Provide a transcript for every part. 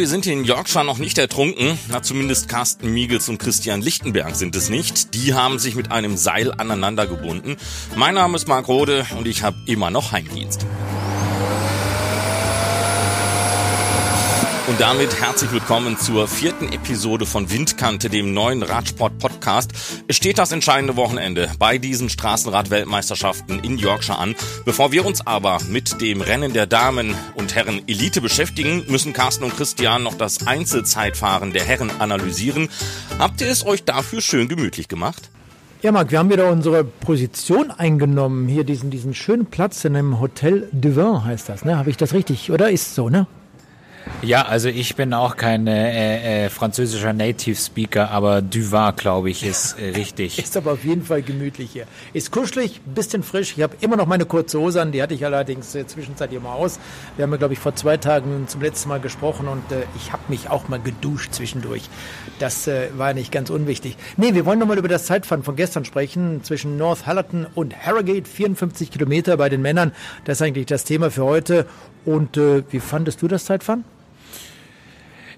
wir sind in Yorkshire noch nicht ertrunken. Na, zumindest Carsten Miegels und Christian Lichtenberg sind es nicht. Die haben sich mit einem Seil aneinander gebunden. Mein Name ist Marc Rode und ich habe immer noch Heimdienst. Und damit herzlich willkommen zur vierten Episode von Windkante, dem neuen Radsport-Podcast. Es steht das entscheidende Wochenende bei diesen Straßenrad-Weltmeisterschaften in Yorkshire an. Bevor wir uns aber mit dem Rennen der Damen und Herren Elite beschäftigen, müssen Carsten und Christian noch das Einzelzeitfahren der Herren analysieren. Habt ihr es euch dafür schön gemütlich gemacht? Ja, Marc, wir haben wieder unsere Position eingenommen. Hier diesen, diesen schönen Platz in einem Hotel de Vin heißt das, ne? Habe ich das richtig? Oder ist so, ne? Ja, also ich bin auch kein äh, äh, französischer Native Speaker, aber Duvar, glaube ich, ist äh, richtig. ist aber auf jeden Fall gemütlich hier. Ist kuschelig, bisschen frisch. Ich habe immer noch meine kurze Hose an, die hatte ich allerdings äh, zwischenzeitlich immer aus. Wir haben ja, glaube ich, vor zwei Tagen zum letzten Mal gesprochen und äh, ich habe mich auch mal geduscht zwischendurch. Das äh, war nicht ganz unwichtig. Nee, wir wollen nochmal über das Zeitfahren von gestern sprechen, zwischen North Hallerton und Harrogate, 54 Kilometer bei den Männern. Das ist eigentlich das Thema für heute. Und äh, wie fandest du das Zeitfahren?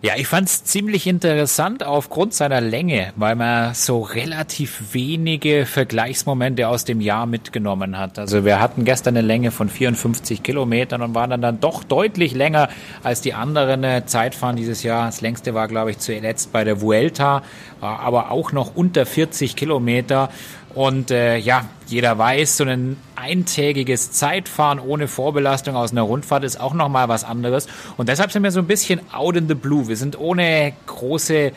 Ja, ich fand es ziemlich interessant aufgrund seiner Länge, weil man so relativ wenige Vergleichsmomente aus dem Jahr mitgenommen hat. Also wir hatten gestern eine Länge von 54 Kilometern und waren dann, dann doch deutlich länger als die anderen äh, Zeitfahren dieses Jahr. Das längste war, glaube ich, zuletzt bei der Vuelta, aber auch noch unter 40 Kilometer. Und äh, ja, jeder weiß, so ein eintägiges Zeitfahren ohne Vorbelastung aus einer Rundfahrt ist auch nochmal was anderes. Und deshalb sind wir so ein bisschen out in the blue. Wir sind ohne große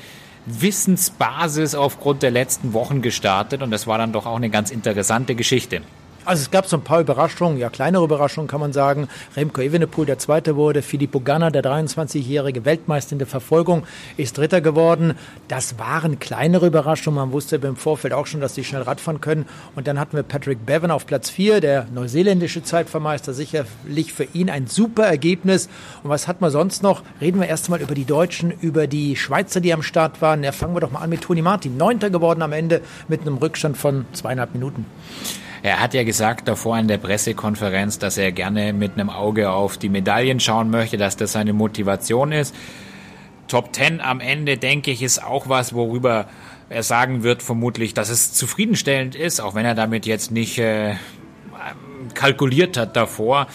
Wissensbasis aufgrund der letzten Wochen gestartet und das war dann doch auch eine ganz interessante Geschichte. Also es gab so ein paar Überraschungen, ja kleinere Überraschungen kann man sagen. Remco Evenepoel, der Zweite wurde, Filippo Ganna, der 23-jährige Weltmeister in der Verfolgung, ist Dritter geworden. Das waren kleinere Überraschungen. Man wusste im Vorfeld auch schon, dass sie schnell Radfahren können. Und dann hatten wir Patrick Bevan auf Platz 4, der neuseeländische Zeitvermeister. Sicherlich für ihn ein super Ergebnis. Und was hat man sonst noch? Reden wir erst einmal über die Deutschen, über die Schweizer, die am Start waren. Ja, fangen wir doch mal an mit Toni Martin. Neunter geworden am Ende mit einem Rückstand von zweieinhalb Minuten. Er hat ja gesagt davor in der Pressekonferenz, dass er gerne mit einem Auge auf die Medaillen schauen möchte, dass das seine Motivation ist. Top Ten am Ende, denke ich, ist auch was, worüber er sagen wird, vermutlich, dass es zufriedenstellend ist, auch wenn er damit jetzt nicht äh, kalkuliert hat davor.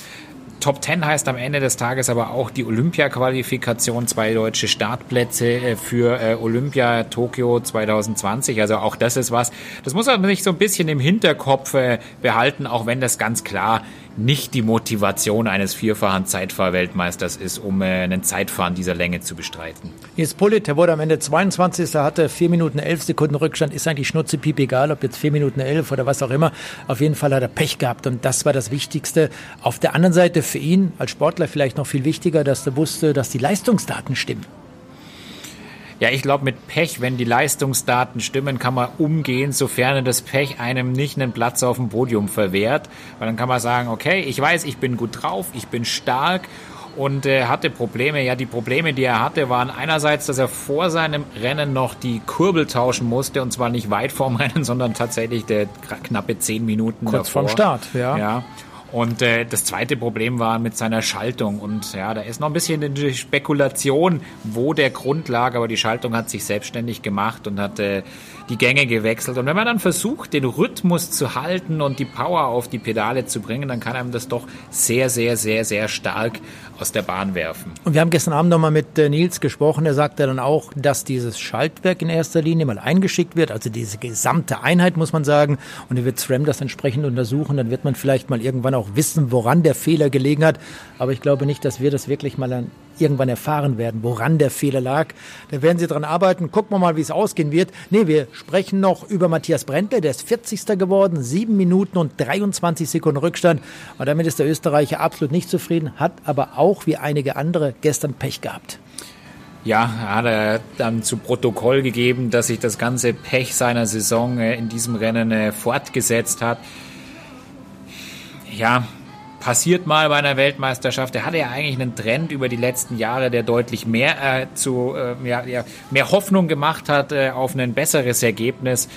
Top 10 heißt am Ende des Tages aber auch die Olympia-Qualifikation, zwei deutsche Startplätze äh, für äh, Olympia Tokio 2020. Also auch das ist was, das muss man sich so ein bisschen im Hinterkopf äh, behalten, auch wenn das ganz klar nicht die Motivation eines vierfachen Zeitfahrweltmeisters ist, um äh, einen Zeitfahren dieser Länge zu bestreiten. Jetzt Pullit, der wurde am Ende 22. hatte 4 Minuten 11 Sekunden Rückstand. Ist eigentlich schnurzepiep egal, ob jetzt 4 Minuten 11 oder was auch immer. Auf jeden Fall hat er Pech gehabt und das war das Wichtigste. Auf der anderen Seite für ihn als Sportler vielleicht noch viel wichtiger, dass er wusste, dass die Leistungsdaten stimmen. Ja, ich glaube, mit Pech, wenn die Leistungsdaten stimmen, kann man umgehen, sofern das Pech einem nicht einen Platz auf dem Podium verwehrt. Weil dann kann man sagen, okay, ich weiß, ich bin gut drauf, ich bin stark und äh, hatte Probleme. Ja, die Probleme, die er hatte, waren einerseits, dass er vor seinem Rennen noch die Kurbel tauschen musste und zwar nicht weit vorm Rennen, sondern tatsächlich der knappe zehn Minuten Kurz davor. vorm Start, ja. ja. Und äh, das zweite Problem war mit seiner Schaltung. Und ja, da ist noch ein bisschen in Spekulation, wo der Grund lag, aber die Schaltung hat sich selbstständig gemacht und hat äh, die Gänge gewechselt. Und wenn man dann versucht, den Rhythmus zu halten und die Power auf die Pedale zu bringen, dann kann einem das doch sehr, sehr, sehr, sehr stark aus der Bahn werfen. Und wir haben gestern Abend nochmal mit äh, Nils gesprochen. Er sagte dann auch, dass dieses Schaltwerk in erster Linie mal eingeschickt wird, also diese gesamte Einheit, muss man sagen. Und er wird SRAM das entsprechend untersuchen. Dann wird man vielleicht mal irgendwann auch wissen, woran der Fehler gelegen hat. Aber ich glaube nicht, dass wir das wirklich mal an irgendwann erfahren werden, woran der Fehler lag. Da werden sie dran arbeiten. Gucken wir mal, wie es ausgehen wird. Nee, wir sprechen noch über Matthias Brentle. Der ist 40. geworden, 7 Minuten und 23 Sekunden Rückstand. Und damit ist der Österreicher absolut nicht zufrieden, hat aber auch wie einige andere gestern Pech gehabt. Ja, hat er dann zu Protokoll gegeben, dass sich das ganze Pech seiner Saison äh, in diesem Rennen äh, fortgesetzt hat. Ja, passiert mal bei einer Weltmeisterschaft. Er hatte ja eigentlich einen Trend über die letzten Jahre, der deutlich mehr äh, zu äh, ja, ja, mehr Hoffnung gemacht hat äh, auf ein besseres Ergebnis.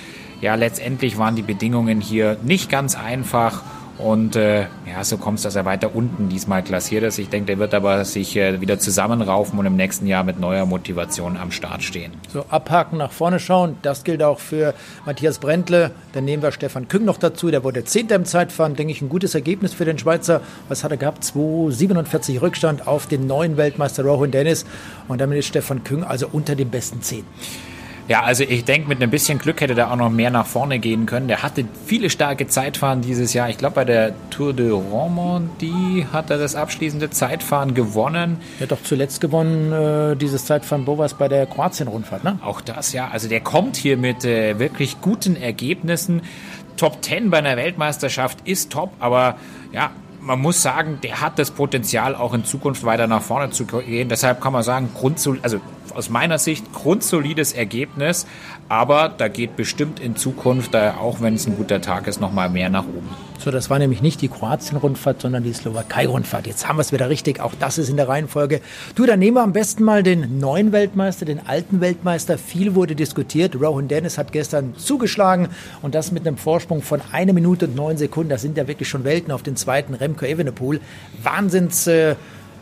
Ja, letztendlich waren die Bedingungen hier nicht ganz einfach Und äh, ja, so kommt es, dass er weiter unten diesmal klassiert ist. Ich denke, der wird aber sich äh, wieder zusammenraufen und im nächsten Jahr mit neuer Motivation am Start stehen. So, abhaken, nach vorne schauen. Das gilt auch für Matthias Brentle. Dann nehmen wir Stefan Küng noch dazu. Der wurde Zehnter im Zeitfahren. Denke ich, ein gutes Ergebnis für den Schweizer. Was hat er gehabt? 2,47 Rückstand auf den neuen Weltmeister Rowan Dennis. Und damit ist Stefan Küng also unter den besten zehn. Ja, also ich denke, mit ein bisschen Glück hätte der auch noch mehr nach vorne gehen können. Der hatte viele starke Zeitfahren dieses Jahr. Ich glaube, bei der Tour de Romandie hat er das abschließende Zeitfahren gewonnen. Er hat doch zuletzt gewonnen, äh, dieses Zeitfahren Bovas bei der Kroatien-Rundfahrt, ne? Auch das, ja. Also der kommt hier mit äh, wirklich guten Ergebnissen. Top 10 bei einer Weltmeisterschaft ist top, aber ja, man muss sagen, der hat das Potenzial, auch in Zukunft weiter nach vorne zu gehen. Deshalb kann man sagen, grundsolid, also aus meiner Sicht grundsolides Ergebnis, aber da geht bestimmt in Zukunft, auch wenn es ein guter Tag ist, noch mal mehr nach oben. So, das war nämlich nicht die Kroatien-Rundfahrt, sondern die Slowakei-Rundfahrt. Jetzt haben wir es wieder richtig. Auch das ist in der Reihenfolge. Du, dann nehmen wir am besten mal den neuen Weltmeister, den alten Weltmeister. Viel wurde diskutiert. Rohan Dennis hat gestern zugeschlagen und das mit einem Vorsprung von einer Minute und neun Sekunden. Das sind ja wirklich schon Welten auf den zweiten Remco Evenepoel. Wahnsinns... Äh,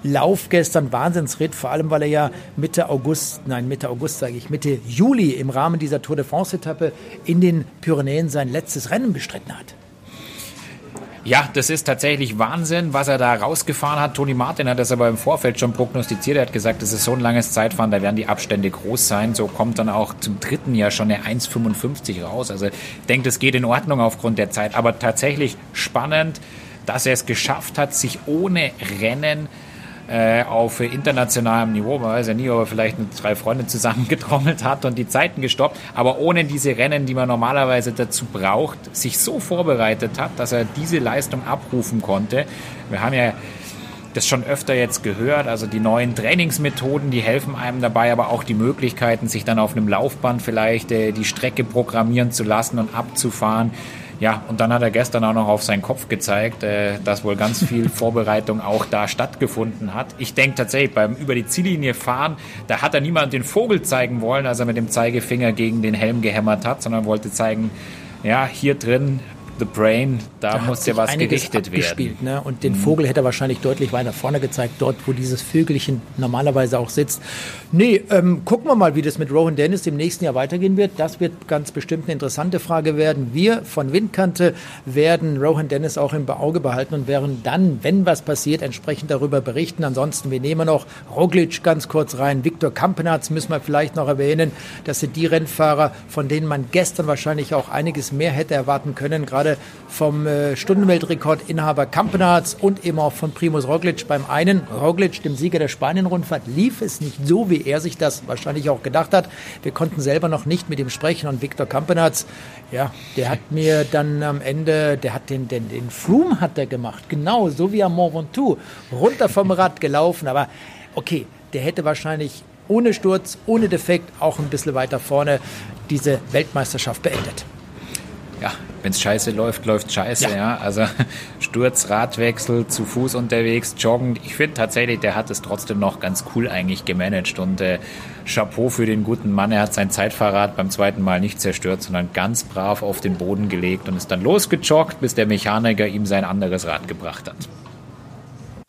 Lauf gestern, Wahnsinnsritt, vor allem weil er ja Mitte August, nein, Mitte August sage ich, Mitte Juli im Rahmen dieser Tour de France-Etappe in den Pyrenäen sein letztes Rennen bestritten hat. Ja, das ist tatsächlich Wahnsinn, was er da rausgefahren hat. Toni Martin hat das aber im Vorfeld schon prognostiziert. Er hat gesagt, das ist so ein langes Zeitfahren, da werden die Abstände groß sein. So kommt dann auch zum dritten Jahr schon eine 1,55 raus. Also ich denke, das geht in Ordnung aufgrund der Zeit. Aber tatsächlich spannend, dass er es geschafft hat, sich ohne Rennen äh, auf internationalem Niveau, man weiß ja nie, ob er vielleicht mit drei Freunden zusammengetrommelt hat und die Zeiten gestoppt, aber ohne diese Rennen, die man normalerweise dazu braucht, sich so vorbereitet hat, dass er diese Leistung abrufen konnte. Wir haben ja das schon öfter jetzt gehört. Also die neuen Trainingsmethoden, die helfen einem dabei, aber auch die Möglichkeiten, sich dann auf einem Laufband vielleicht äh, die Strecke programmieren zu lassen und abzufahren. Ja, und dann hat er gestern auch noch auf seinen Kopf gezeigt, äh, dass wohl ganz viel Vorbereitung auch da stattgefunden hat. Ich denke tatsächlich, beim über die Ziellinie fahren, da hat er niemand den Vogel zeigen wollen, als er mit dem Zeigefinger gegen den Helm gehämmert hat, sondern wollte zeigen, ja, hier drin The Brain, da, da muss ja was gerichtet werden. Ne? Und den mhm. Vogel hätte er wahrscheinlich deutlich weiter vorne gezeigt, dort, wo dieses Vögelchen normalerweise auch sitzt. Nee, ähm, gucken wir mal, wie das mit Rowan Dennis im nächsten Jahr weitergehen wird. Das wird ganz bestimmt eine interessante Frage werden. Wir von Windkante werden Rowan Dennis auch im Auge behalten und werden dann, wenn was passiert, entsprechend darüber berichten. Ansonsten, wir nehmen noch Roglic ganz kurz rein. Viktor Kampenarz müssen wir vielleicht noch erwähnen. Das sind die Rennfahrer, von denen man gestern wahrscheinlich auch einiges mehr hätte erwarten können, gerade gerade vom äh, Stundenweltrekordinhaber Kampenarz und eben auch von Primus Roglic. Beim einen, Roglic, dem Sieger der Spanien-Rundfahrt, lief es nicht so, wie er sich das wahrscheinlich auch gedacht hat. Wir konnten selber noch nicht mit ihm sprechen und Viktor Kampenarz, ja, der hat mir dann am Ende, der hat den, den, den Froome hat er gemacht, genau, so wie am Mont Ventoux, runter vom Rad gelaufen, aber okay, der hätte wahrscheinlich ohne Sturz, ohne Defekt auch ein bisschen weiter vorne diese Weltmeisterschaft beendet ja, wenn es scheiße läuft, läuft scheiße, ja. ja. Also Sturz, Radwechsel, zu Fuß unterwegs, joggen. Ich finde tatsächlich, der hat es trotzdem noch ganz cool eigentlich gemanagt und äh, Chapeau für den guten Mann. Er hat sein Zeitfahrrad beim zweiten Mal nicht zerstört, sondern ganz brav auf den Boden gelegt und ist dann losgejoggt, bis der Mechaniker ihm sein anderes Rad gebracht hat.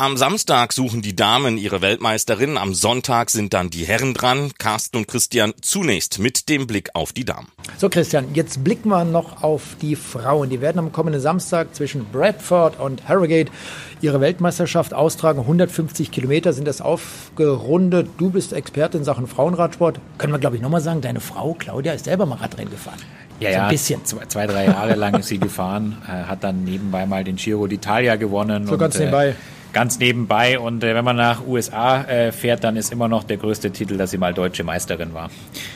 Am Samstag suchen die Damen ihre Weltmeisterin, am Sonntag sind dann die Herren dran. Carsten und Christian zunächst mit dem Blick auf die Damen. So Christian, jetzt blicken wir noch auf die Frauen. Die werden am kommenden Samstag zwischen Bradford und Harrogate ihre Weltmeisterschaft austragen. 150 Kilometer sind das aufgerundet. Du bist Experte in Sachen Frauenradsport. Können wir, glaube ich, nochmal sagen, deine Frau Claudia ist selber mal Radrennen gefahren. Ja, so ein ja, bisschen. Zwei, zwei, drei Jahre lang ist sie gefahren, äh, hat dann nebenbei mal den Giro d'Italia gewonnen. So und, ganz nebenbei. Äh, ganz nebenbei. Und äh, wenn man nach USA äh, fährt, dann ist immer noch der größte Titel, dass sie mal deutsche Meisterin war.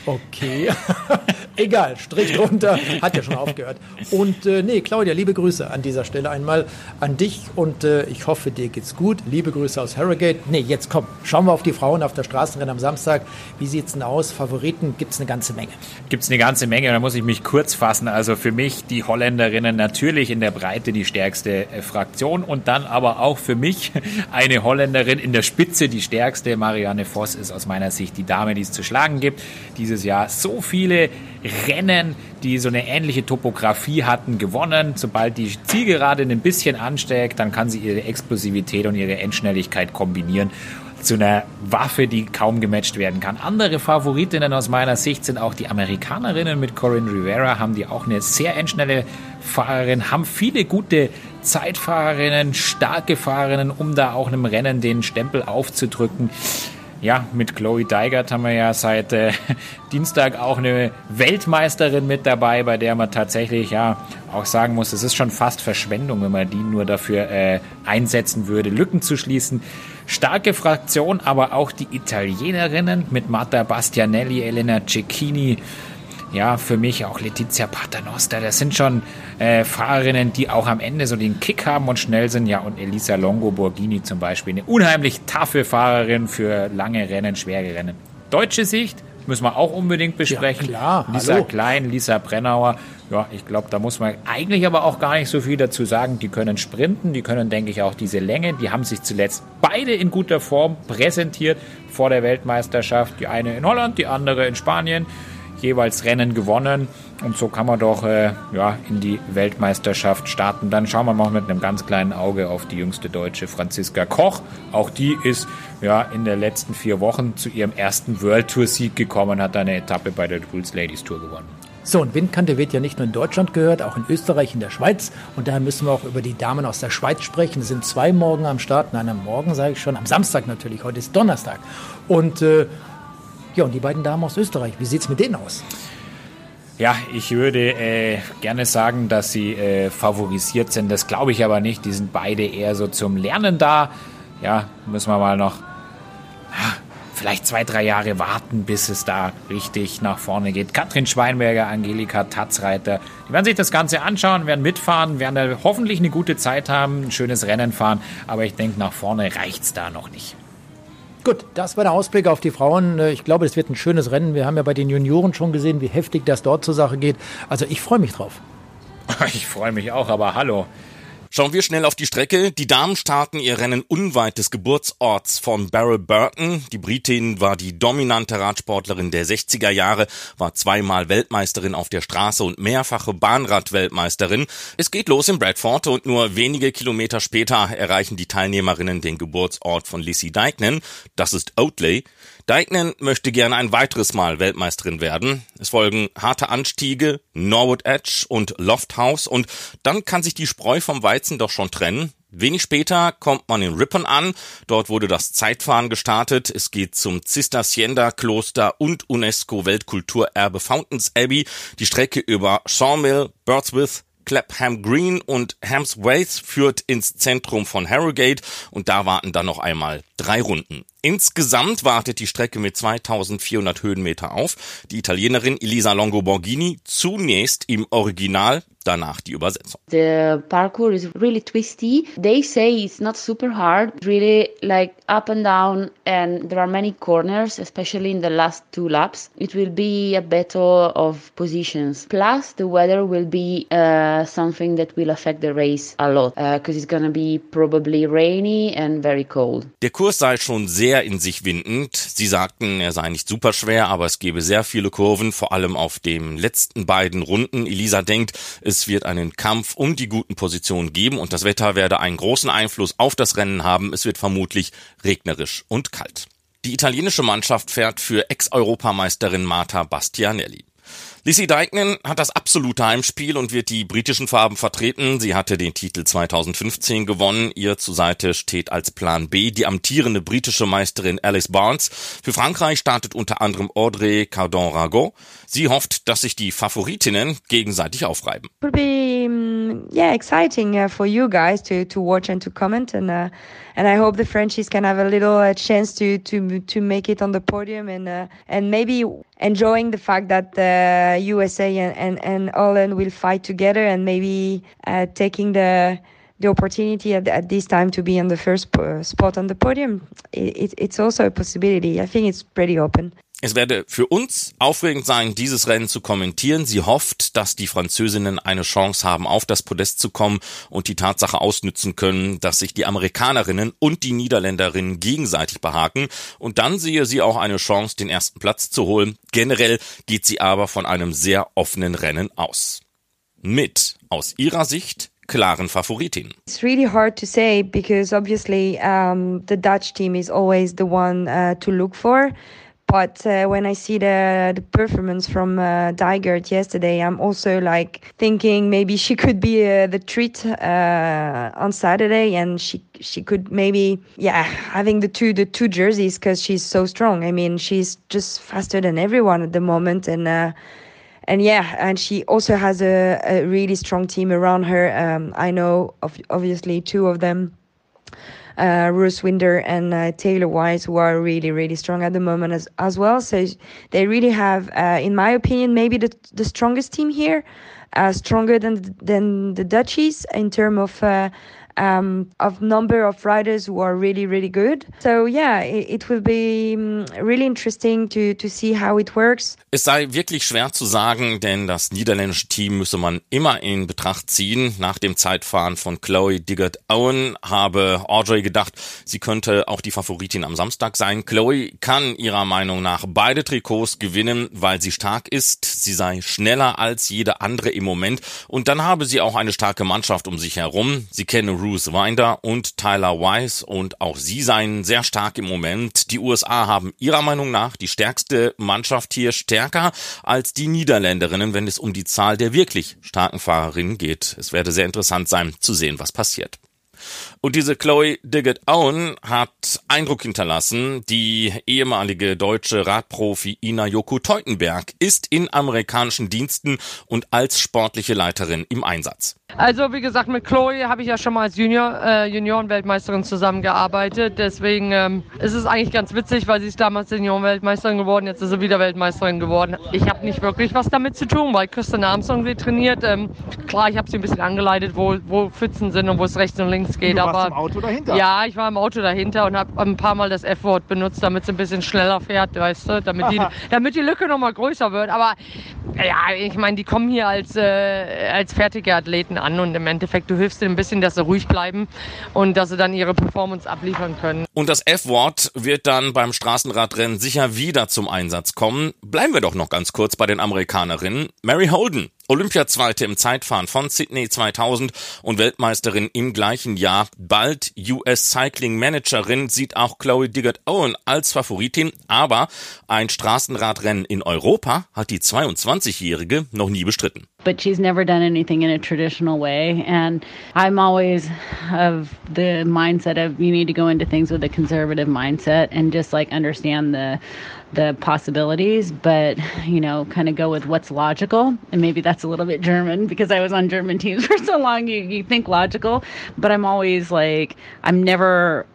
Okay. Egal, Strich drunter, hat ja schon aufgehört. Und äh, nee, Claudia, liebe Grüße an dieser Stelle einmal an dich und äh, ich hoffe, dir geht's gut. Liebe Grüße aus Harrogate. Nee, jetzt komm, schauen wir auf die Frauen auf der Straßenrennen am Samstag. Wie sieht's denn aus? Favoriten gibt's eine ganze Menge. Gibt's eine ganze Menge, da muss ich mich kurz fassen. Also für mich die Holländerinnen natürlich in der Breite die stärkste äh, Fraktion und dann aber auch für mich eine Holländerin in der Spitze, die stärkste. Marianne Voss ist aus meiner Sicht die Dame, die es zu schlagen gibt. Dieses Jahr so viele Rennen, die so eine ähnliche Topografie hatten, gewonnen. Sobald die Zielgerade ein bisschen ansteigt, dann kann sie ihre Explosivität und ihre Endschnelligkeit kombinieren zu einer Waffe, die kaum gematcht werden kann. Andere Favoritinnen aus meiner Sicht sind auch die Amerikanerinnen mit Corinne Rivera, haben die auch eine sehr endschnelle Fahrerin, haben viele gute Zeitfahrerinnen, starke Fahrerinnen, um da auch einem Rennen den Stempel aufzudrücken. Ja, mit Chloe Deigert haben wir ja seit äh, Dienstag auch eine Weltmeisterin mit dabei, bei der man tatsächlich ja auch sagen muss, es ist schon fast Verschwendung, wenn man die nur dafür äh, einsetzen würde, Lücken zu schließen. Starke Fraktion, aber auch die Italienerinnen mit Marta Bastianelli, Elena Cecchini, ja, für mich auch Letizia Paternoster. Das sind schon äh, Fahrerinnen, die auch am Ende so den Kick haben und schnell sind. Ja, und Elisa Longo Borghini zum Beispiel. Eine unheimlich taffe Fahrerin für lange Rennen, schwere Rennen. Deutsche Sicht müssen wir auch unbedingt besprechen. Ja, klar. Lisa Hallo. Klein, Lisa Brennauer. Ja, ich glaube, da muss man eigentlich aber auch gar nicht so viel dazu sagen. Die können sprinten, die können, denke ich, auch diese Länge. Die haben sich zuletzt beide in guter Form präsentiert vor der Weltmeisterschaft. Die eine in Holland, die andere in Spanien jeweils Rennen gewonnen. Und so kann man doch äh, ja, in die Weltmeisterschaft starten. Dann schauen wir mal mit einem ganz kleinen Auge auf die jüngste Deutsche, Franziska Koch. Auch die ist ja in den letzten vier Wochen zu ihrem ersten World Tour Sieg gekommen, hat eine Etappe bei der Bulls Ladies Tour gewonnen. So, und Windkante wird ja nicht nur in Deutschland gehört, auch in Österreich, in der Schweiz. Und daher müssen wir auch über die Damen aus der Schweiz sprechen. Es sind zwei Morgen am Start. Nein, am Morgen sage ich schon, am Samstag natürlich. Heute ist Donnerstag. Und äh, ja, und die beiden Damen aus Österreich, wie sieht es mit denen aus? Ja, ich würde äh, gerne sagen, dass sie äh, favorisiert sind. Das glaube ich aber nicht. Die sind beide eher so zum Lernen da. Ja, müssen wir mal noch vielleicht zwei, drei Jahre warten, bis es da richtig nach vorne geht. Katrin Schweinberger, Angelika Tatzreiter, die werden sich das Ganze anschauen, werden mitfahren, werden hoffentlich eine gute Zeit haben, ein schönes Rennen fahren. Aber ich denke, nach vorne reicht's da noch nicht. Gut, das war der Ausblick auf die Frauen. Ich glaube, es wird ein schönes Rennen. Wir haben ja bei den Junioren schon gesehen, wie heftig das dort zur Sache geht. Also ich freue mich drauf. Ich freue mich auch, aber hallo. Schauen wir schnell auf die Strecke. Die Damen starten ihr Rennen unweit des Geburtsorts von Beryl Burton. Die Britin war die dominante Radsportlerin der 60er Jahre, war zweimal Weltmeisterin auf der Straße und mehrfache Bahnrad-Weltmeisterin. Es geht los in Bradford und nur wenige Kilometer später erreichen die Teilnehmerinnen den Geburtsort von Lissy Deignan. Das ist Oatley. Deignan möchte gerne ein weiteres Mal Weltmeisterin werden. Es folgen harte Anstiege, Norwood Edge und Lofthouse und dann kann sich die Spreu vom Weizen doch schon trennen. Wenig später kommt man in Ripon an. Dort wurde das Zeitfahren gestartet. Es geht zum Zisterciender-Kloster und UNESCO-Weltkulturerbe Fountains Abbey. Die Strecke über Sawmill, Birdswith, Clapham Green und Hamswaith führt ins Zentrum von Harrogate und da warten dann noch einmal drei Runden. Insgesamt wartet die Strecke mit 2400 Höhenmeter auf. Die Italienerin Elisa Longo Borghini zunächst im Original danach die Übersetzung. The parkour is really twisty. They say it's not super hard, really like up and down, and there are many corners, especially in the last two laps. It will be a battle of positions. Plus, the weather will be uh, something that will affect the race a lot because uh, it's gonna be probably rainy and very cold. Der Kurs sei schon sehr in sich windend. Sie sagten, er sei nicht super schwer, aber es gebe sehr viele Kurven, vor allem auf den letzten beiden Runden. Elisa denkt, es es wird einen Kampf um die guten Positionen geben und das Wetter werde einen großen Einfluss auf das Rennen haben. Es wird vermutlich regnerisch und kalt. Die italienische Mannschaft fährt für Ex-Europameisterin Marta Bastianelli. Lizzie Deignan hat das absolute Heimspiel und wird die britischen Farben vertreten. Sie hatte den Titel 2015 gewonnen. Ihr zur Seite steht als Plan B die amtierende britische Meisterin Alice Barnes. Für Frankreich startet unter anderem Audrey Cardon-Ragot. Sie hofft, dass sich die Favoritinnen gegenseitig aufreiben. Would be yeah exciting uh, for you guys to to watch and to comment and uh, and I hope the Frenchies can have a little uh, chance to to to make it on the podium and uh, and maybe enjoying the fact that the USA and, and, and Holland will fight together and maybe uh, taking the the opportunity at, at, this time to be on the first spot on the podium. It, it, it's also a possibility. I think it's pretty open. Es werde für uns aufregend sein, dieses Rennen zu kommentieren. Sie hofft, dass die Französinnen eine Chance haben, auf das Podest zu kommen und die Tatsache ausnützen können, dass sich die Amerikanerinnen und die Niederländerinnen gegenseitig behaken. Und dann sehe sie auch eine Chance, den ersten Platz zu holen. Generell geht sie aber von einem sehr offenen Rennen aus. Mit, aus ihrer Sicht, klaren Favoritin. It's really hard to say because obviously um, the Dutch team is always the one uh, to look for. But uh, when I see the, the performance from uh, Dygert yesterday, I'm also like thinking maybe she could be uh, the treat uh, on Saturday, and she she could maybe yeah having the two the two jerseys because she's so strong. I mean, she's just faster than everyone at the moment, and uh, and yeah, and she also has a, a really strong team around her. Um, I know of obviously two of them uh, Ruth Winder and uh, Taylor Wise, who are really, really strong at the moment as, as well. So they really have, uh, in my opinion, maybe the, the strongest team here, uh, stronger than than the Dutchies in terms of uh, um, of number of riders who are really really good. So yeah, it, it will be really interesting to to see how it works. Es sei wirklich schwer zu sagen, denn das niederländische Team müsse man immer in Betracht ziehen. Nach dem Zeitfahren von Chloe Diggert Owen habe Audrey gedacht, sie könnte auch die Favoritin am Samstag sein. Chloe kann ihrer Meinung nach beide Trikots gewinnen, weil sie stark ist. Sie sei schneller als jede andere im Moment und dann habe sie auch eine starke Mannschaft um sich herum. Sie kenne Bruce Winder und Tyler Wise und auch sie seien sehr stark im Moment. Die USA haben ihrer Meinung nach die stärkste Mannschaft hier stärker als die Niederländerinnen, wenn es um die Zahl der wirklich starken Fahrerinnen geht. Es werde sehr interessant sein zu sehen, was passiert. Und diese Chloe Diggett Owen hat Eindruck hinterlassen. Die ehemalige deutsche Radprofi Ina Joko Teutenberg ist in amerikanischen Diensten und als sportliche Leiterin im Einsatz. Also wie gesagt, mit Chloe habe ich ja schon mal als Junior, äh, Juniorenweltmeisterin zusammengearbeitet. Deswegen ähm, ist es eigentlich ganz witzig, weil sie ist damals Juniorenweltmeisterin geworden, jetzt ist sie wieder Weltmeisterin geworden. Ich habe nicht wirklich was damit zu tun, weil Kirsten Armstrong sie trainiert. Ähm, klar, ich habe sie ein bisschen angeleitet, wo, wo Pfützen sind und wo es rechts und links geht. Aber warst im Auto dahinter. Ja, ich war im Auto dahinter und habe ein paar Mal das F-Wort benutzt, damit es ein bisschen schneller fährt, weißt du, damit die, damit die Lücke nochmal größer wird. Aber ja, ich meine, die kommen hier als, äh, als fertige Athleten an und im Endeffekt, du hilfst ihnen ein bisschen, dass sie ruhig bleiben und dass sie dann ihre Performance abliefern können. Und das F-Wort wird dann beim Straßenradrennen sicher wieder zum Einsatz kommen. Bleiben wir doch noch ganz kurz bei den Amerikanerinnen. Mary Holden Olympiazweite im Zeitfahren von Sydney 2000 und Weltmeisterin im gleichen Jahr. Bald US Cycling Managerin sieht auch Chloe Diggert Owen als Favoritin, aber ein Straßenradrennen in Europa hat die 22-Jährige noch nie bestritten. But she's never done anything in a traditional way. And I'm always of the mindset of you need to go into things with a conservative mindset and just like understand the the possibilities, but you know, kind of go with what's logical. And maybe that's a little bit German because I was on German teams for so long. You, you think logical, but I'm always like, I'm never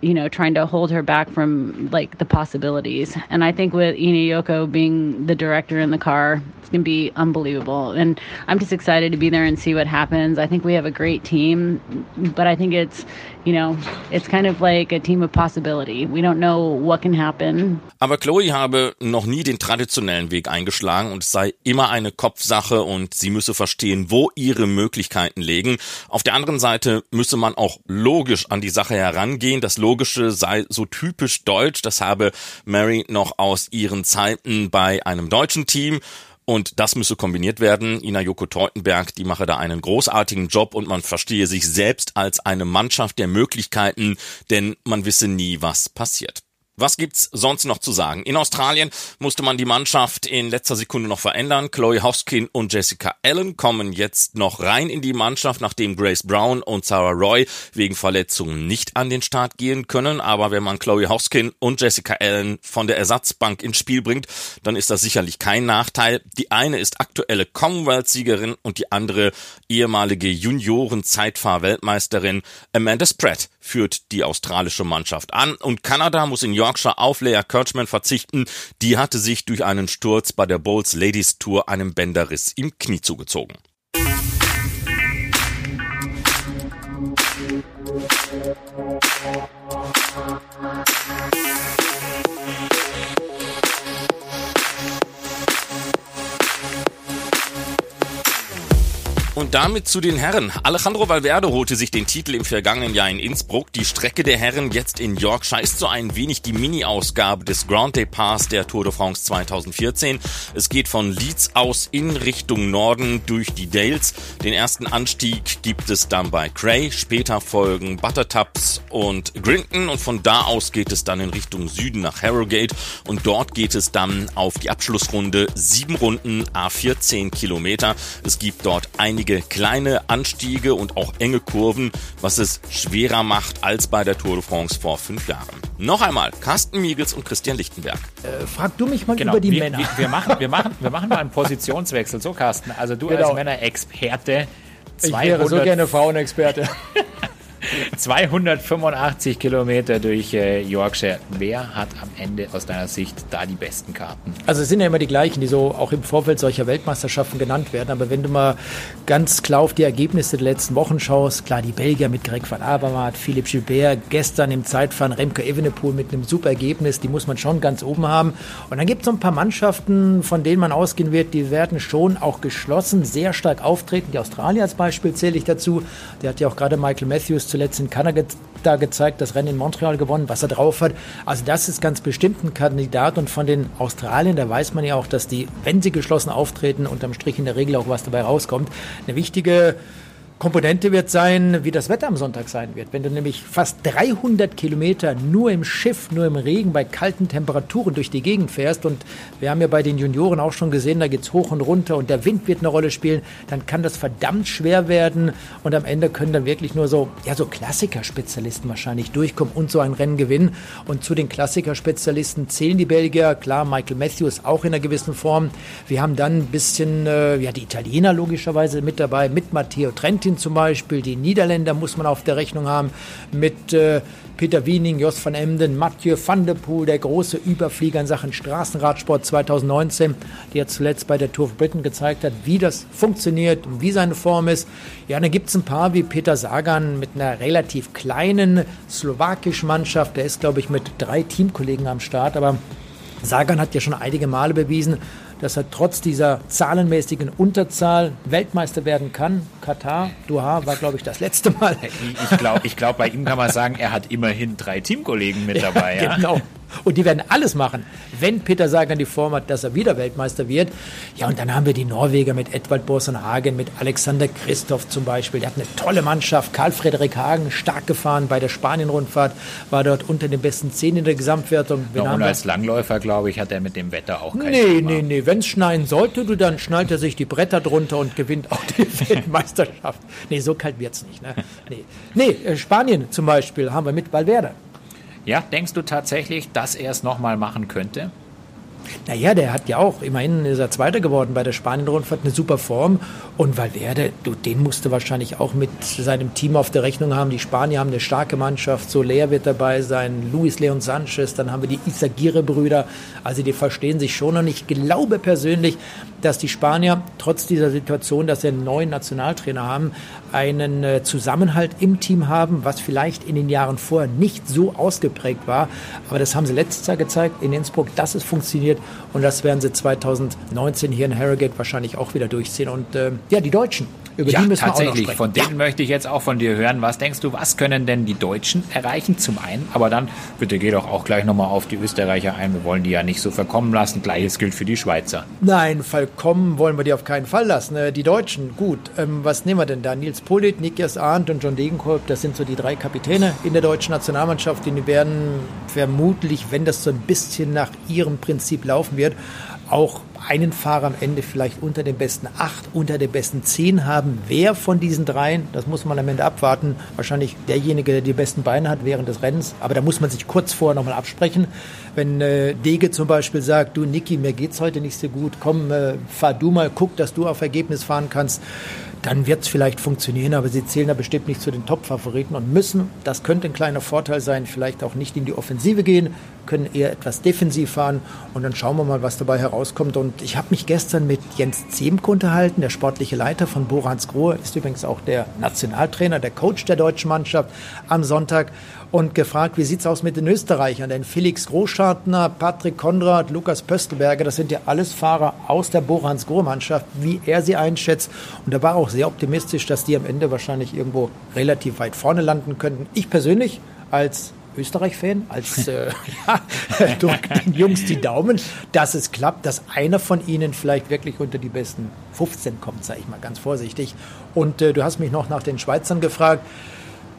you know, trying to hold her back from like the possibilities. And I think with Ina Yoko being the director in the car, it's to be unbelievable. And I'm just excited to be there and see what happens. I think we have a great team, but I think it's, you know, it's kind of like a team of possibility. We don't know what can happen. Aber Chloe habe noch nie den traditionellen Weg eingeschlagen und es sei immer eine Kopfsache und sie müsse verstehen, wo ihre Möglichkeiten liegen. Auf der anderen Seite müsse man auch logisch an die Sache herangehen. Das Logische sei so typisch deutsch. Das habe Mary noch aus ihren Zeiten bei einem deutschen Team. Und das müsse kombiniert werden. Ina Joko Teutenberg, die mache da einen großartigen Job und man verstehe sich selbst als eine Mannschaft der Möglichkeiten, denn man wisse nie, was passiert. Was gibt's sonst noch zu sagen? In Australien musste man die Mannschaft in letzter Sekunde noch verändern. Chloe Hoskin und Jessica Allen kommen jetzt noch rein in die Mannschaft, nachdem Grace Brown und Sarah Roy wegen Verletzungen nicht an den Start gehen können. Aber wenn man Chloe Hoskin und Jessica Allen von der Ersatzbank ins Spiel bringt, dann ist das sicherlich kein Nachteil. Die eine ist aktuelle Commonwealth-Siegerin und die andere ehemalige Junioren-Zeitfahr-Weltmeisterin Amanda Spratt führt die australische Mannschaft an und Kanada muss in Yorkshire auf Leah Kirchman verzichten. Die hatte sich durch einen Sturz bei der Bowls Ladies Tour einem Bänderriss im Knie zugezogen. Und damit zu den Herren. Alejandro Valverde holte sich den Titel im vergangenen Jahr in Innsbruck. Die Strecke der Herren jetzt in Yorkshire ist so ein wenig die Mini-Ausgabe des Grand Départ der Tour de France 2014. Es geht von Leeds aus in Richtung Norden durch die Dales. Den ersten Anstieg gibt es dann bei Cray, später folgen Buttertups und Grinton und von da aus geht es dann in Richtung Süden nach Harrogate und dort geht es dann auf die Abschlussrunde. Sieben Runden, A14 Kilometer. Es gibt dort einige einige kleine Anstiege und auch enge Kurven, was es schwerer macht als bei der Tour de France vor fünf Jahren. Noch einmal, Carsten Miegels und Christian Lichtenberg. Äh, frag du mich mal genau, über die wir, Männer. Wir, wir, machen, wir, machen, wir machen mal einen Positionswechsel. So, Carsten, also du genau. als Männerexperte. Ich wäre so gerne Frauenexperte. 285 Kilometer durch äh, Yorkshire. Wer hat am Ende aus deiner Sicht da die besten Karten? Also es sind ja immer die gleichen, die so auch im Vorfeld solcher Weltmeisterschaften genannt werden. Aber wenn du mal ganz klar auf die Ergebnisse der letzten Wochen schaust, klar die Belgier mit Greg van Avermaet, Philipp Gilbert, gestern im Zeitfahren Remke Evenepoel mit einem super Ergebnis, die muss man schon ganz oben haben. Und dann gibt es so ein paar Mannschaften, von denen man ausgehen wird, die werden schon auch geschlossen sehr stark auftreten. Die Australier als Beispiel zähle ich dazu. Der hat ja auch gerade Michael Matthews zuletzt in Kanada gezeigt, das Rennen in Montreal gewonnen, was er drauf hat. Also das ist ganz bestimmt ein Kandidat und von den Australiern, da weiß man ja auch, dass die, wenn sie geschlossen auftreten, unterm Strich in der Regel auch was dabei rauskommt, eine wichtige Komponente wird sein, wie das Wetter am Sonntag sein wird. Wenn du nämlich fast 300 Kilometer nur im Schiff, nur im Regen, bei kalten Temperaturen durch die Gegend fährst und wir haben ja bei den Junioren auch schon gesehen, da geht's hoch und runter und der Wind wird eine Rolle spielen, dann kann das verdammt schwer werden und am Ende können dann wirklich nur so, ja, so Klassikerspezialisten wahrscheinlich durchkommen und so ein Rennen gewinnen. Und zu den Klassikerspezialisten zählen die Belgier, klar, Michael Matthews auch in einer gewissen Form. Wir haben dann ein bisschen, äh, ja, die Italiener logischerweise mit dabei, mit Matteo Trenti Argentin zum Beispiel, die Niederländer muss man auf der Rechnung haben, mit äh, Peter Wiening, Jos van Emden, Mathieu van der Poel, der große Überflieger in Sachen Straßenradsport 2019, der zuletzt bei der Tour of Britain gezeigt hat, wie das funktioniert und wie seine Form ist. Ja, dann gibt es ein paar wie Peter Sagan mit einer relativ kleinen slowakischen Mannschaft. Der ist, glaube ich, mit drei Teamkollegen am Start, aber Sagan hat ja schon einige Male bewiesen, dass er trotz dieser zahlenmäßigen Unterzahl Weltmeister werden kann. Katar, Doha war, glaube ich, das letzte Mal. Ich glaube, ich glaub, bei ihm kann man sagen, er hat immerhin drei Teamkollegen mit dabei. Ja, genau. Und die werden alles machen, wenn Peter Sagan die Form hat, dass er wieder Weltmeister wird. Ja, und dann haben wir die Norweger mit Edvard Borsenhagen, mit Alexander Christoph zum Beispiel. Der hat eine tolle Mannschaft. Karl Frederik Hagen, stark gefahren bei der Spanien-Rundfahrt, war dort unter den besten zehn in der Gesamtwertung. Ja, und als Langläufer, glaube ich, hat er mit dem Wetter auch keinen Nee, Thema. nee, nee. Wenn es schneien sollte, du, dann schnallt er sich die Bretter drunter und gewinnt auch die Weltmeisterschaft. Nee, so kalt wird es nicht. Ne? Nee. nee, äh, Spanien zum Beispiel haben wir mit Valverde. Ja, denkst du tatsächlich, dass er es nochmal machen könnte? Naja, der hat ja auch, immerhin ist er Zweiter geworden bei der Spanien-Rundfahrt, eine super Form. Und Valverde, du, den musste wahrscheinlich auch mit seinem Team auf der Rechnung haben. Die Spanier haben eine starke Mannschaft, Soler wird dabei sein, Luis Leon Sanchez, dann haben wir die Isagire-Brüder. Also die verstehen sich schon. Und ich glaube persönlich, dass die Spanier trotz dieser Situation, dass sie einen neuen Nationaltrainer haben, einen äh, Zusammenhalt im Team haben, was vielleicht in den Jahren vorher nicht so ausgeprägt war. Aber das haben sie letztes Jahr gezeigt in Innsbruck, dass es funktioniert und das werden sie 2019 hier in Harrogate wahrscheinlich auch wieder durchziehen. Und äh, ja, die Deutschen. Über ja, die müssen tatsächlich. Wir auch noch von denen ja. möchte ich jetzt auch von dir hören. Was denkst du, was können denn die Deutschen erreichen? Zum einen, aber dann bitte geh doch auch gleich nochmal auf die Österreicher ein. Wir wollen die ja nicht so verkommen lassen. Gleiches gilt für die Schweizer. Nein, verkommen wollen wir die auf keinen Fall lassen. Äh, die Deutschen, gut. Ähm, was nehmen wir denn da? Nils Polit, Nikias Arndt und John Degenkolb, das sind so die drei Kapitäne in der deutschen Nationalmannschaft. Die werden vermutlich, wenn das so ein bisschen nach ihrem Prinzip laufen wird, auch einen Fahrer am Ende vielleicht unter den besten acht, unter den besten zehn haben. Wer von diesen dreien, das muss man am Ende abwarten. Wahrscheinlich derjenige, der die besten Beine hat während des Rennens. Aber da muss man sich kurz vorher nochmal absprechen. Wenn äh, Dege zum Beispiel sagt, du Niki, mir geht's heute nicht so gut, komm, äh, fahr du mal, guck, dass du auf Ergebnis fahren kannst dann wird es vielleicht funktionieren, aber sie zählen da bestimmt nicht zu den Top-Favoriten und müssen, das könnte ein kleiner Vorteil sein, vielleicht auch nicht in die Offensive gehen, können eher etwas defensiv fahren und dann schauen wir mal, was dabei herauskommt. Und ich habe mich gestern mit Jens Zemke unterhalten, der sportliche Leiter von Borans Grohe, ist übrigens auch der Nationaltrainer, der Coach der deutschen Mannschaft am Sonntag und gefragt, wie sieht's aus mit den Österreichern? Denn Felix Großschartner, Patrick Konrad, Lukas Pöstelberger, das sind ja alles Fahrer aus der Borans Grohe-Mannschaft, wie er sie einschätzt. Und er war auch sehr optimistisch, dass die am Ende wahrscheinlich irgendwo relativ weit vorne landen könnten. Ich persönlich als Österreich-Fan, als äh, ja, drückt den Jungs die Daumen, dass es klappt, dass einer von ihnen vielleicht wirklich unter die besten 15 kommt, sage ich mal ganz vorsichtig. Und äh, du hast mich noch nach den Schweizern gefragt.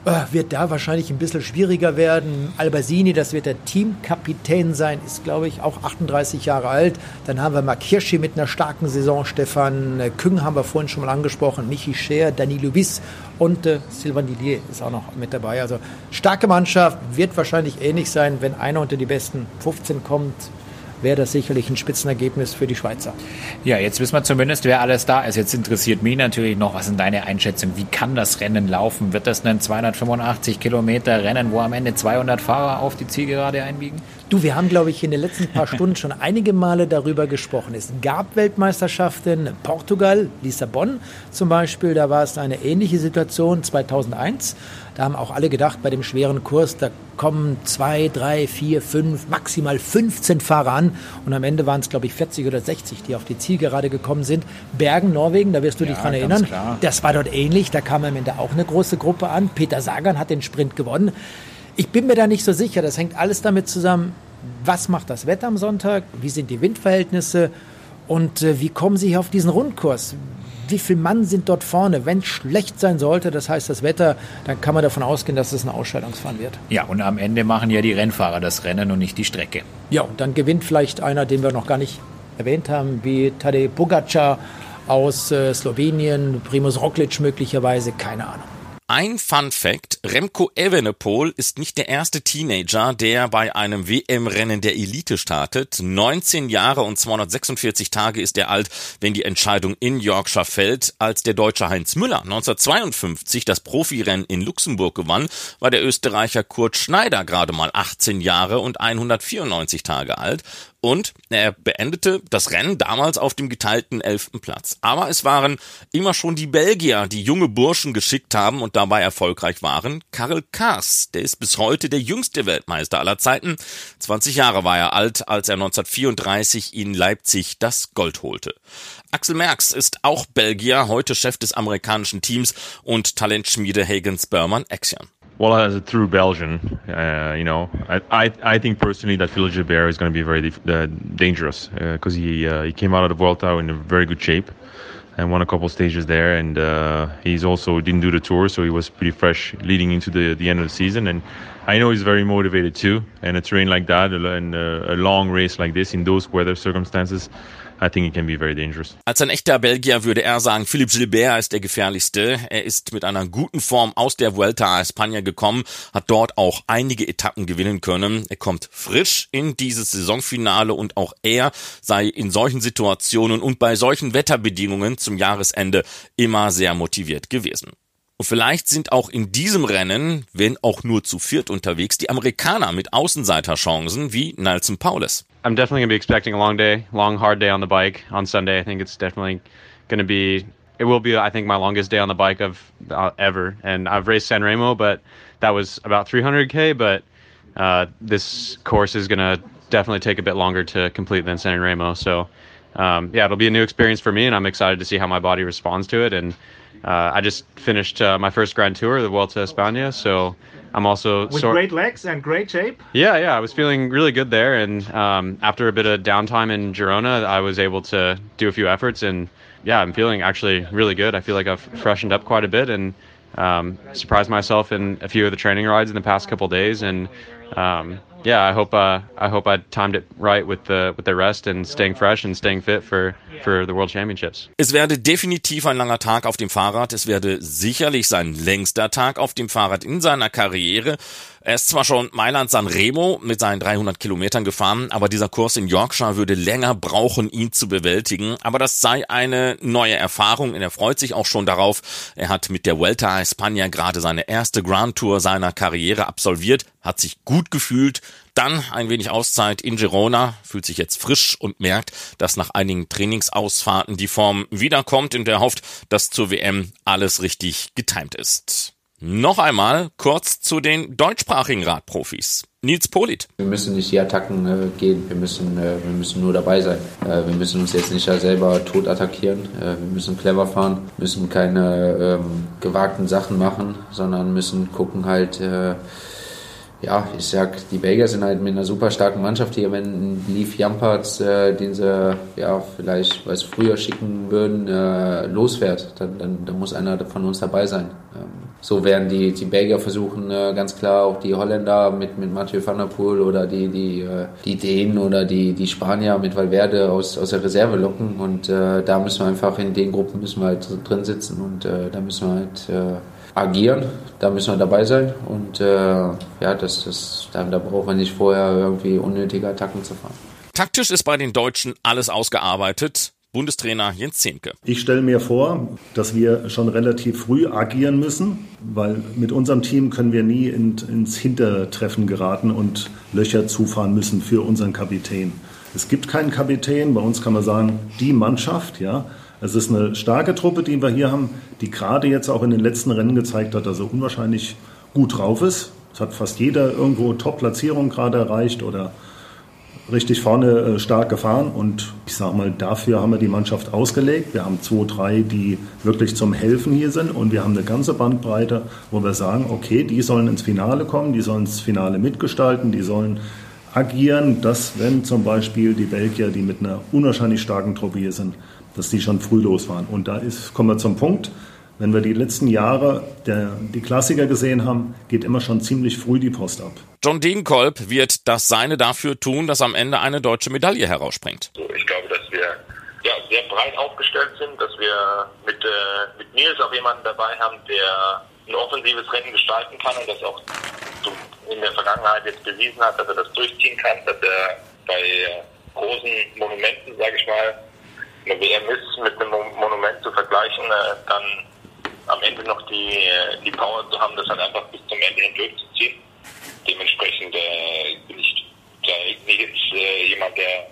Äh, wird da wahrscheinlich ein bisschen schwieriger werden. Albasini, das wird der Teamkapitän sein, ist, glaube ich, auch 38 Jahre alt. Dann haben wir Mark Hirschi mit einer starken Saison, Stefan äh, Küng haben wir vorhin schon mal angesprochen, Michi Scher, Danilo Biss und äh, Sylvain Didier ist auch noch mit dabei. Also starke Mannschaft, wird wahrscheinlich ähnlich sein, wenn einer unter die besten 15 kommt wäre das sicherlich ein Spitzenergebnis für die Schweizer. Ja, jetzt wissen wir zumindest, wer alles da ist. Jetzt interessiert mich natürlich noch, was sind deine Einschätzungen? Wie kann das Rennen laufen? Wird das ein 285 Kilometer Rennen, wo am Ende 200 Fahrer auf die Zielgerade einbiegen? Du, wir haben, glaube ich, in den letzten paar Stunden schon einige Male darüber gesprochen. Es gab Weltmeisterschaften, Portugal, Lissabon zum Beispiel, da war es eine ähnliche Situation 2001. Da haben auch alle gedacht, bei dem schweren Kurs, da kommen zwei, drei, vier, fünf, maximal 15 Fahrer an. Und am Ende waren es, glaube ich, 40 oder 60, die auf die Zielgerade gekommen sind. Bergen, Norwegen, da wirst du ja, dich dran erinnern. Klar. Das war dort ähnlich. Da kam am Ende auch eine große Gruppe an. Peter Sagan hat den Sprint gewonnen. Ich bin mir da nicht so sicher. Das hängt alles damit zusammen, was macht das Wetter am Sonntag, wie sind die Windverhältnisse und äh, wie kommen Sie hier auf diesen Rundkurs? Wie viele Mann sind dort vorne? Wenn es schlecht sein sollte, das heißt das Wetter, dann kann man davon ausgehen, dass es ein Ausscheidungsfahren wird. Ja, und am Ende machen ja die Rennfahrer das Rennen und nicht die Strecke. Ja, und dann gewinnt vielleicht einer, den wir noch gar nicht erwähnt haben, wie Tadej Pogacar aus äh, Slowenien, Primus Roglic möglicherweise, keine Ahnung. Ein Fun Fact, Remco Evenepoel ist nicht der erste Teenager, der bei einem WM-Rennen der Elite startet. 19 Jahre und 246 Tage ist er alt, wenn die Entscheidung in Yorkshire fällt. Als der deutsche Heinz Müller 1952 das Profirennen in Luxemburg gewann, war der Österreicher Kurt Schneider gerade mal 18 Jahre und 194 Tage alt und er beendete das Rennen damals auf dem geteilten elften Platz. Aber es waren immer schon die Belgier, die junge Burschen geschickt haben und dabei erfolgreich waren. Karel Kaas, der ist bis heute der jüngste Weltmeister aller Zeiten. 20 Jahre war er alt, als er 1934 in Leipzig das Gold holte. Axel Merckx ist auch Belgier, heute Chef des amerikanischen Teams und Talentschmiede Hagens Berman Axion. Well, as a true Belgian, uh, you know, I, I, I think personally that Philippe Gilbert is going to be very uh, dangerous because uh, he uh, he came out of the Vuelta in a very good shape and won a couple stages there, and uh, he's also didn't do the tour, so he was pretty fresh leading into the the end of the season. And I know he's very motivated too, and a terrain like that, and a, a long race like this in those weather circumstances. I think it can be very dangerous. Als ein echter Belgier würde er sagen, Philippe Gilbert ist der gefährlichste. Er ist mit einer guten Form aus der Vuelta a España gekommen, hat dort auch einige Etappen gewinnen können. Er kommt frisch in dieses Saisonfinale und auch er sei in solchen Situationen und bei solchen Wetterbedingungen zum Jahresende immer sehr motiviert gewesen. Und vielleicht sind auch in diesem Rennen, wenn auch nur zu viert unterwegs, die Amerikaner mit Außenseiterchancen wie Nelson Paulus. I'm definitely going to be expecting a long day, long, hard day on the bike on Sunday. I think it's definitely going to be, it will be, I think, my longest day on the bike of uh, ever. And I've raced San Remo, but that was about 300K. But uh, this course is going to definitely take a bit longer to complete than San Remo. So, um, yeah, it'll be a new experience for me, and I'm excited to see how my body responds to it. And uh, I just finished uh, my first Grand Tour, the Vuelta España, so I'm also with great legs and great shape. Yeah, yeah, I was feeling really good there, and um, after a bit of downtime in Girona, I was able to do a few efforts, and yeah, I'm feeling actually really good. I feel like I've freshened up quite a bit, and um, surprised myself in a few of the training rides in the past couple days, and um, yeah, I hope uh, I hope I timed it right with the with the rest and staying fresh and staying fit for for the World Championships. Es werde definitiv ein langer Tag auf dem Fahrrad. Es werde sicherlich sein längster Tag auf dem Fahrrad in seiner Karriere. Er ist zwar schon Mailand San Remo mit seinen 300 Kilometern gefahren, aber dieser Kurs in Yorkshire würde länger brauchen, ihn zu bewältigen. Aber das sei eine neue Erfahrung und er freut sich auch schon darauf. Er hat mit der Vuelta a España gerade seine erste Grand Tour seiner Karriere absolviert, hat sich gut gefühlt, dann ein wenig Auszeit in Girona, fühlt sich jetzt frisch und merkt, dass nach einigen Trainingsausfahrten die Form wiederkommt und er hofft, dass zur WM alles richtig getimt ist. Noch einmal kurz zu den deutschsprachigen Radprofis. Nils Polit. Wir müssen nicht die Attacken äh, gehen, wir müssen, äh, wir müssen nur dabei sein. Äh, wir müssen uns jetzt nicht selber tot attackieren, äh, wir müssen clever fahren, müssen keine ähm, gewagten Sachen machen, sondern müssen gucken halt, äh, ja, ich sag, die Belgier sind halt mit einer super starken Mannschaft hier. Wenn Leaf Jamperts, äh, den sie ja vielleicht was früher schicken würden, äh, losfährt, dann, dann, dann muss einer von uns dabei sein. Ähm, so werden die, die Belgier versuchen, äh, ganz klar auch die Holländer mit, mit Mathieu van der Poel oder die, die, äh, die Dänen oder die, die Spanier mit Valverde aus, aus der Reserve locken. Und äh, da müssen wir einfach in den Gruppen müssen wir halt drin sitzen und äh, da müssen wir halt äh, agieren. Da müssen wir dabei sein und äh, ja, das, das, da, da braucht man nicht vorher irgendwie unnötige Attacken zu fahren. Taktisch ist bei den Deutschen alles ausgearbeitet. Bundestrainer Jens Zehnke. Ich stelle mir vor, dass wir schon relativ früh agieren müssen, weil mit unserem Team können wir nie in, ins Hintertreffen geraten und Löcher zufahren müssen für unseren Kapitän. Es gibt keinen Kapitän, bei uns kann man sagen, die Mannschaft, ja. Es ist eine starke Truppe, die wir hier haben, die gerade jetzt auch in den letzten Rennen gezeigt hat, dass er unwahrscheinlich gut drauf ist. Es hat fast jeder irgendwo Top-Platzierung gerade erreicht oder richtig vorne äh, stark gefahren und ich sage mal, dafür haben wir die Mannschaft ausgelegt. Wir haben zwei, drei, die wirklich zum Helfen hier sind und wir haben eine ganze Bandbreite, wo wir sagen, okay, die sollen ins Finale kommen, die sollen ins Finale mitgestalten, die sollen agieren, dass wenn zum Beispiel die Belgier, die mit einer unwahrscheinlich starken Truppe hier sind, dass die schon früh losfahren. Und da ist, kommen wir zum Punkt, wenn wir die letzten Jahre der, die Klassiker gesehen haben, geht immer schon ziemlich früh die Post ab. John Degenkolb wird das Seine dafür tun, dass am Ende eine deutsche Medaille herausspringt. Ich glaube, dass wir ja, sehr breit aufgestellt sind, dass wir mit, äh, mit Nils auch jemanden dabei haben, der ein offensives Rennen gestalten kann und das auch in der Vergangenheit jetzt bewiesen hat, dass er das durchziehen kann, dass er bei großen Monumenten, sage ich mal, eine WM ist mit einem Monument zu vergleichen, äh, dann am Ende noch die, äh, die Power zu haben, das halt einfach bis zum Ende hin durchzuziehen. Dementsprechend äh, bin ich da nicht jetzt äh, jemand, der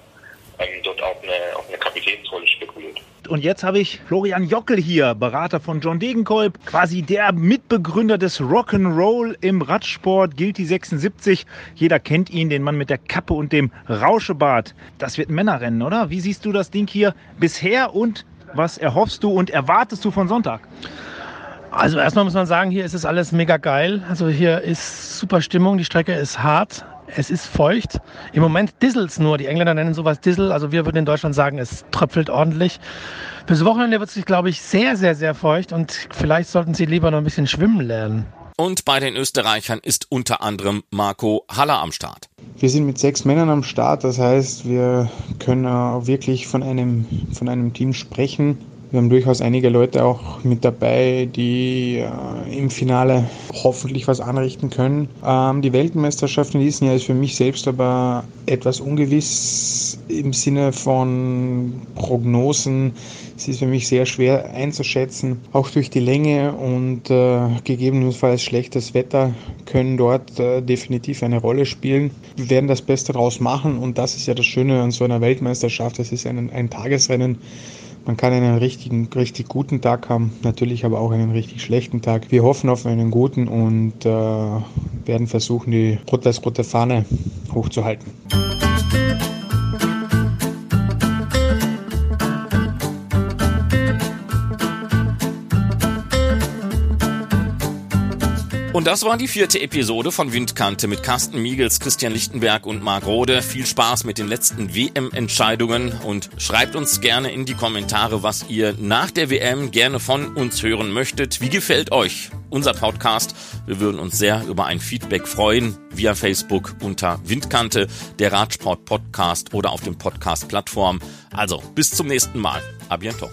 ähm, dort auf eine, auf eine Kapitänsrolle spekuliert. Und jetzt habe ich Florian Jockel hier, Berater von John Degenkolb, quasi der Mitbegründer des Rock'n'Roll im Radsport, gilt die 76. Jeder kennt ihn, den Mann mit der Kappe und dem Rauschebart. Das wird ein Männerrennen, oder? Wie siehst du das Ding hier bisher und was erhoffst du und erwartest du von Sonntag? Also erstmal muss man sagen, hier ist es alles mega geil. Also hier ist super Stimmung, die Strecke ist hart, es ist feucht. Im Moment disselt es nur. Die Engländer nennen sowas Dissel. Also wir würden in Deutschland sagen, es tröpfelt ordentlich. Fürs Wochenende wird es sich, glaube ich, sehr, sehr, sehr feucht und vielleicht sollten Sie lieber noch ein bisschen schwimmen lernen. Und bei den Österreichern ist unter anderem Marco Haller am Start. Wir sind mit sechs Männern am Start, das heißt, wir können auch wirklich von einem, von einem Team sprechen, wir haben durchaus einige Leute auch mit dabei, die äh, im Finale hoffentlich was anrichten können. Ähm, die Weltmeisterschaft in diesem Jahr ist für mich selbst aber etwas ungewiss im Sinne von Prognosen. Es ist für mich sehr schwer einzuschätzen. Auch durch die Länge und äh, gegebenenfalls schlechtes Wetter können dort äh, definitiv eine Rolle spielen. Wir werden das Beste daraus machen und das ist ja das Schöne an so einer Weltmeisterschaft. Das ist ein, ein Tagesrennen man kann einen richtigen, richtig guten Tag haben, natürlich aber auch einen richtig schlechten Tag. Wir hoffen auf einen guten und äh, werden versuchen, die rot-weiß-rote Fahne hochzuhalten. Und das war die vierte Episode von Windkante mit Carsten Miegels, Christian Lichtenberg und Marc Rode. Viel Spaß mit den letzten WM-Entscheidungen und schreibt uns gerne in die Kommentare, was ihr nach der WM gerne von uns hören möchtet. Wie gefällt euch unser Podcast? Wir würden uns sehr über ein Feedback freuen via Facebook unter Windkante, der Radsport Podcast oder auf den Podcast-Plattformen. Also bis zum nächsten Mal. A bientôt.